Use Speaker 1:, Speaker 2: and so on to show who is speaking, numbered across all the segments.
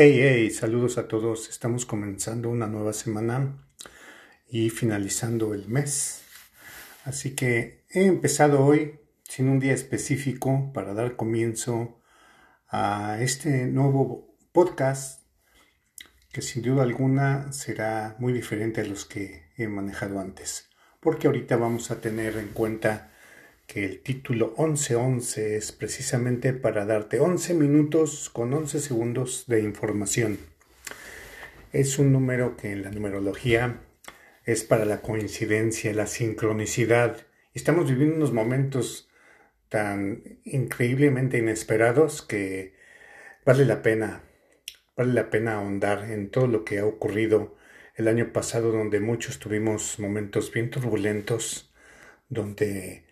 Speaker 1: Hey, hey, saludos a todos. Estamos comenzando una nueva semana y finalizando el mes. Así que he empezado hoy sin un día específico para dar comienzo a este nuevo podcast que sin duda alguna será muy diferente a los que he manejado antes. Porque ahorita vamos a tener en cuenta que el título 1111 es precisamente para darte 11 minutos con 11 segundos de información. Es un número que en la numerología es para la coincidencia, la sincronicidad. Estamos viviendo unos momentos tan increíblemente inesperados que vale la pena, vale la pena ahondar en todo lo que ha ocurrido el año pasado donde muchos tuvimos momentos bien turbulentos, donde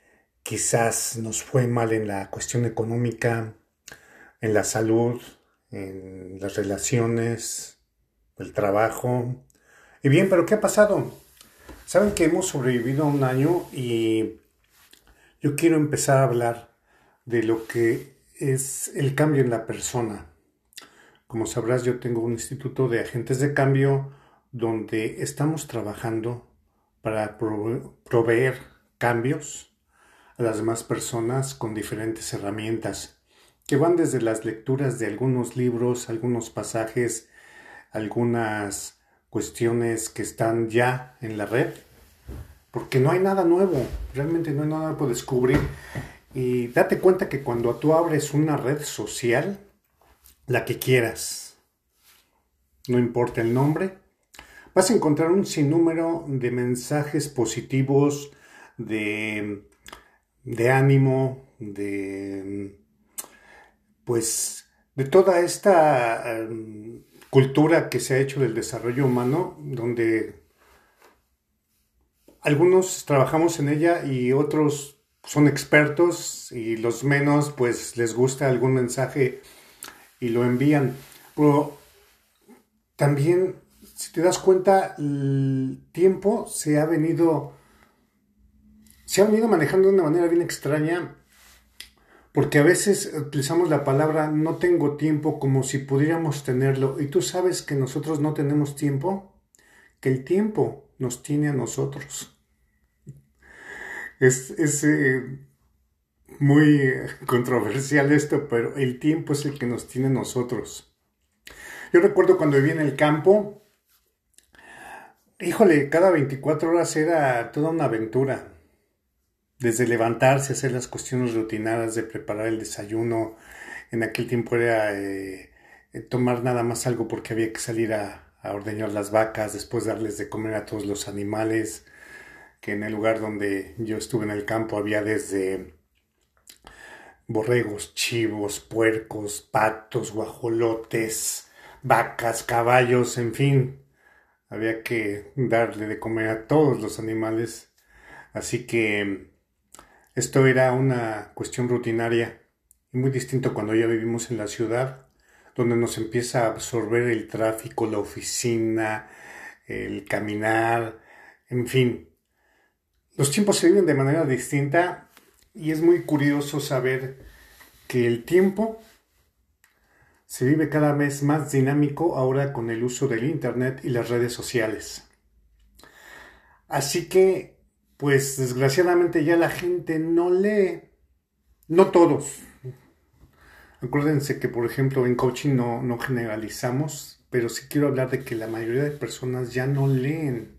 Speaker 1: quizás nos fue mal en la cuestión económica, en la salud, en las relaciones, el trabajo. Y bien, pero ¿qué ha pasado? Saben que hemos sobrevivido a un año y yo quiero empezar a hablar de lo que es el cambio en la persona. Como sabrás, yo tengo un instituto de agentes de cambio donde estamos trabajando para proveer cambios a las demás personas con diferentes herramientas, que van desde las lecturas de algunos libros, algunos pasajes, algunas cuestiones que están ya en la red, porque no hay nada nuevo, realmente no hay nada por descubrir. Y date cuenta que cuando tú abres una red social, la que quieras, no importa el nombre, vas a encontrar un sinnúmero de mensajes positivos, de de ánimo, de pues de toda esta em, cultura que se ha hecho del desarrollo humano, donde algunos trabajamos en ella y otros son expertos y los menos pues les gusta algún mensaje y lo envían. Pero también, si te das cuenta, el tiempo se ha venido se han venido manejando de una manera bien extraña porque a veces utilizamos la palabra no tengo tiempo como si pudiéramos tenerlo y tú sabes que nosotros no tenemos tiempo, que el tiempo nos tiene a nosotros. Es, eh, muy controversial esto, pero el tiempo es el que nos tiene a nosotros. Yo recuerdo cuando viví en el campo, híjole, cada 24 horas era toda una aventura desde levantarse, hacer las cuestiones rutinadas de preparar el desayuno, en aquel tiempo era eh, tomar nada más algo porque había que salir a, ordeñar las vacas, después darles de comer a todos los animales, que en el lugar donde yo estuve en el campo había desde borregos, chivos, puercos, patos, guajolotes, vacas, caballos, en fin, había que darle de comer a todos los animales, así que esto era una cuestión rutinaria y muy distinto cuando ya vivimos en la ciudad, donde nos empieza a absorber el tráfico, la oficina, el caminar, en fin. Los tiempos se viven de manera distinta y es muy curioso saber que el tiempo se vive cada vez más dinámico ahora con el uso del Internet y las redes sociales. Así que pues desgraciadamente ya la gente no lee. No todos. Acuérdense que, por ejemplo, en coaching no, no generalizamos, pero sí quiero hablar de que la mayoría de personas ya no leen.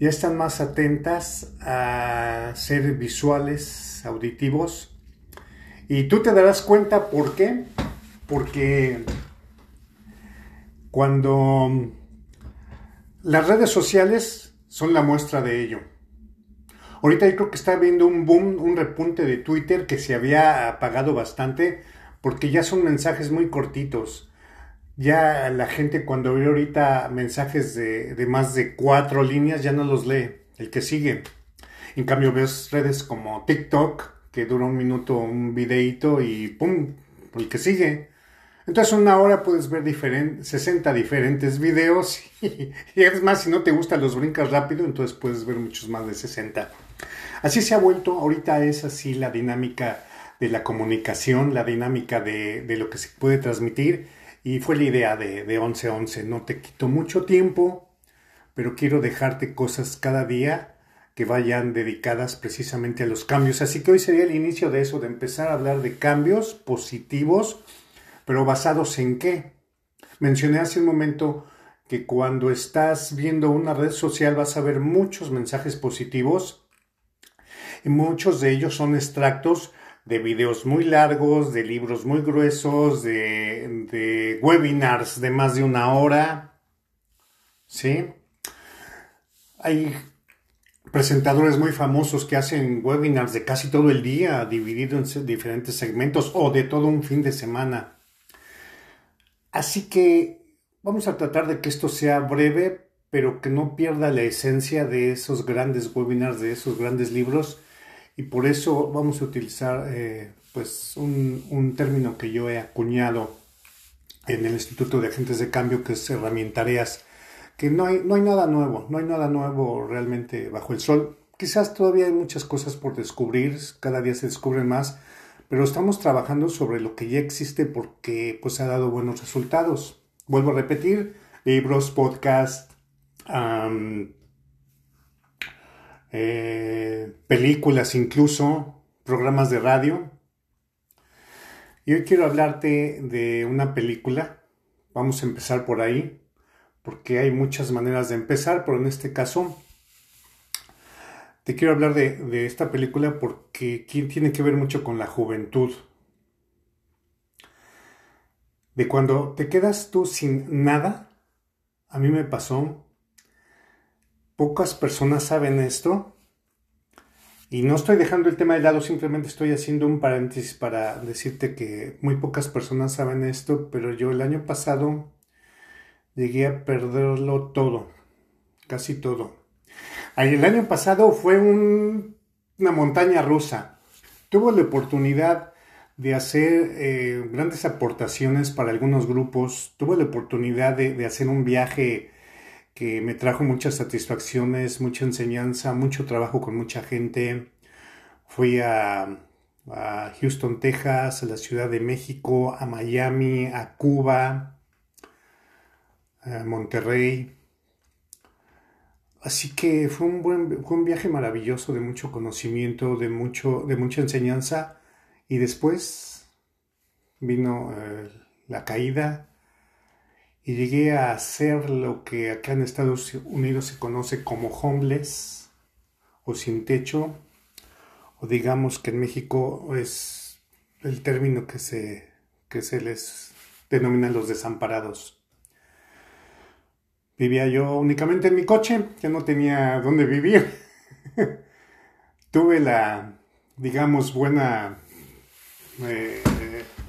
Speaker 1: Ya están más atentas a ser visuales, auditivos. Y tú te darás cuenta por qué. Porque cuando las redes sociales son la muestra de ello. Ahorita yo creo que está habiendo un boom, un repunte de Twitter que se había apagado bastante porque ya son mensajes muy cortitos. Ya la gente cuando ve ahorita mensajes de, más de cuatro líneas ya no los lee, el que sigue. En cambio ves redes como TikTok, que dura un minuto un videito y ¡pum! el que sigue. Entonces una hora puedes ver 60 diferentes videos y, y, es más, si no te gustan los brincas rápido, entonces puedes ver muchos más de 60. Así se ha vuelto, ahorita es así la dinámica de la comunicación, la dinámica de, lo que se puede transmitir Y fue la idea de, de 1111. No te quito mucho tiempo, pero quiero dejarte cosas cada día que vayan dedicadas precisamente a los cambios. Así que hoy sería el inicio de eso, de empezar a hablar de cambios positivos, pero basados en qué. Mencioné hace un momento que cuando estás viendo una red social vas a ver muchos mensajes positivos y muchos de ellos son extractos de videos muy largos, de libros muy gruesos, de, webinars de más de una hora. ¿Sí? Hay presentadores muy famosos que hacen webinars de casi todo el día, divididos en diferentes segmentos o de todo un fin de semana. Así que vamos a tratar de que esto sea breve, pero que no pierda la esencia de esos grandes webinars, de esos grandes libros. Y por eso vamos a utilizar eh, pues un, término que yo he acuñado en el Instituto de Agentes de Cambio, que es herramientareas que no hay, no hay nada nuevo, no hay nada nuevo realmente bajo el sol. Quizás todavía hay muchas cosas por descubrir, cada día se descubren más, pero estamos trabajando sobre lo que ya existe porque pues ha dado buenos resultados. Vuelvo a repetir, libros, podcast, eh, películas incluso, programas de radio. Y hoy quiero hablarte de una película. Vamos a empezar por ahí porque hay muchas maneras de empezar, pero en este caso te quiero hablar de, esta película porque tiene que ver mucho con la juventud. De cuando te quedas tú sin nada, a mí me pasó, pocas personas saben esto, y no estoy dejando el tema de lado, simplemente estoy haciendo un paréntesis para decirte que muy pocas personas saben esto, pero yo el año pasado llegué a perderlo todo, casi todo. El año pasado fue una montaña rusa. Tuve la oportunidad de hacer eh, grandes aportaciones para algunos grupos. Tuve la oportunidad de, hacer un viaje que me trajo muchas satisfacciones, mucha enseñanza, mucho trabajo con mucha gente. Fui a, a Houston, Texas, a la Ciudad de México, a Miami, a Cuba, Monterrey. Así que fue un buen viaje maravilloso de mucho conocimiento, de mucho de mucha enseñanza. Y después vino eh, la caída. Y llegué a ser lo que acá en Estados Unidos se conoce como homeless o sin techo. O digamos que en México es el término que se que se les denomina los desamparados. Vivía yo únicamente en mi coche, ya no tenía dónde vivir. Tuve la, digamos, buena eh,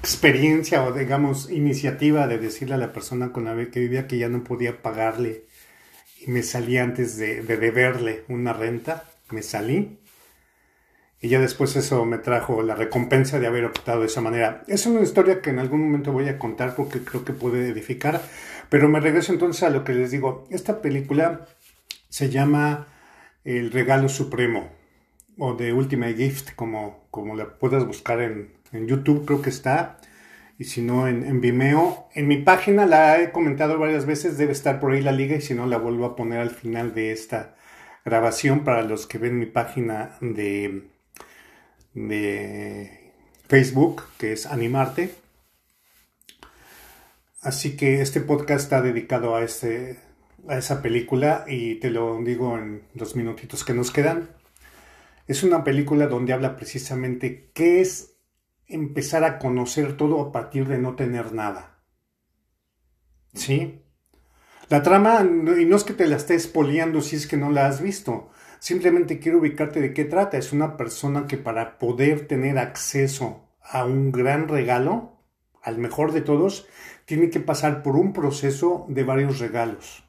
Speaker 1: experiencia o, digamos, iniciativa de decirle a la persona con la que vivía que ya no podía pagarle y me salí antes de, de deberle una renta. Me salí y ya después eso me trajo la recompensa de haber optado de esa manera. Es una historia que en algún momento voy a contar porque creo que puede edificar, pero me regreso entonces a lo que les digo. Esta película se llama El Regalo Supremo o The Ultimate Gift, como, como la puedas buscar en, YouTube, creo que está, y si no en, en, Vimeo. En mi página la he comentado varias veces, debe estar por ahí la liga y si no la vuelvo a poner al final de esta grabación para los que ven mi página de de Facebook, que es Animarte. Así que este podcast está dedicado a, este, a esa película y te lo digo en los minutitos que nos quedan. Es una película donde habla precisamente qué es empezar a conocer todo a partir de no tener nada. ¿Sí? La trama, y no es que te la estés poliando si es que no la has visto, Simplemente quiero ubicarte de qué trata. Es una persona que para poder tener acceso a un gran regalo, al mejor de todos, tiene que pasar por un proceso de varios regalos.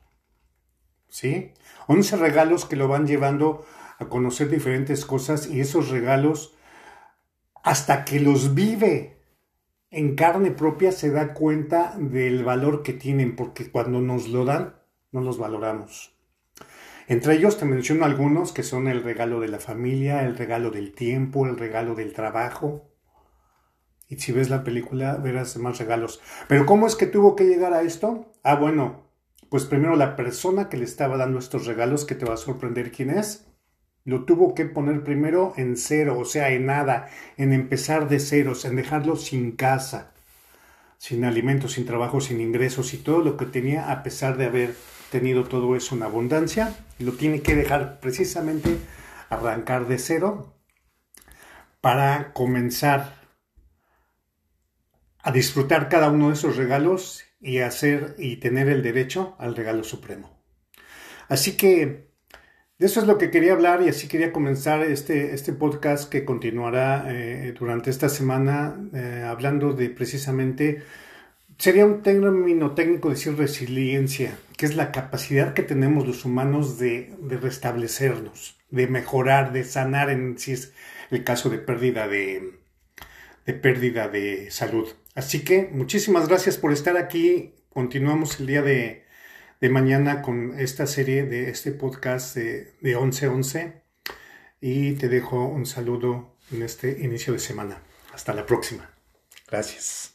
Speaker 1: ¿Sí? 11 regalos que lo van llevando a conocer diferentes cosas y esos regalos, hasta que los vive en carne propia, se da cuenta del valor que tienen, porque cuando nos lo dan, no los valoramos. Entre ellos te menciono algunos que son el regalo de la familia, el regalo del tiempo, el regalo del trabajo, Y si ves la película, verás más regalos. Pero ¿cómo es que tuvo que llegar a esto? Ah, bueno, pues primero la persona que le estaba dando estos regalos, que te va a sorprender quién es, lo tuvo que poner primero en cero, o sea, en nada, en empezar de ceros, en dejarlo sin casa, sin alimentos, sin trabajo, sin ingresos y todo lo que tenía, a pesar de haber tenido todo eso en abundancia, lo tiene que dejar precisamente arrancar de cero para comenzar a disfrutar cada uno de esos regalos y hacer y tener el derecho al regalo supremo. Así que de eso es lo que quería hablar y así quería comenzar este, este podcast que continuará eh, durante esta semana eh, hablando de precisamente, sería un término técnico decir resiliencia, que es la capacidad que tenemos los humanos de, de restablecernos, de mejorar, de sanar en si es el caso de pérdida de, de pérdida de salud. Así que muchísimas gracias por estar aquí. Continuamos el día de, mañana con esta serie de este podcast de, de 1111 y te dejo un saludo en este inicio de semana. Hasta la próxima. Gracias.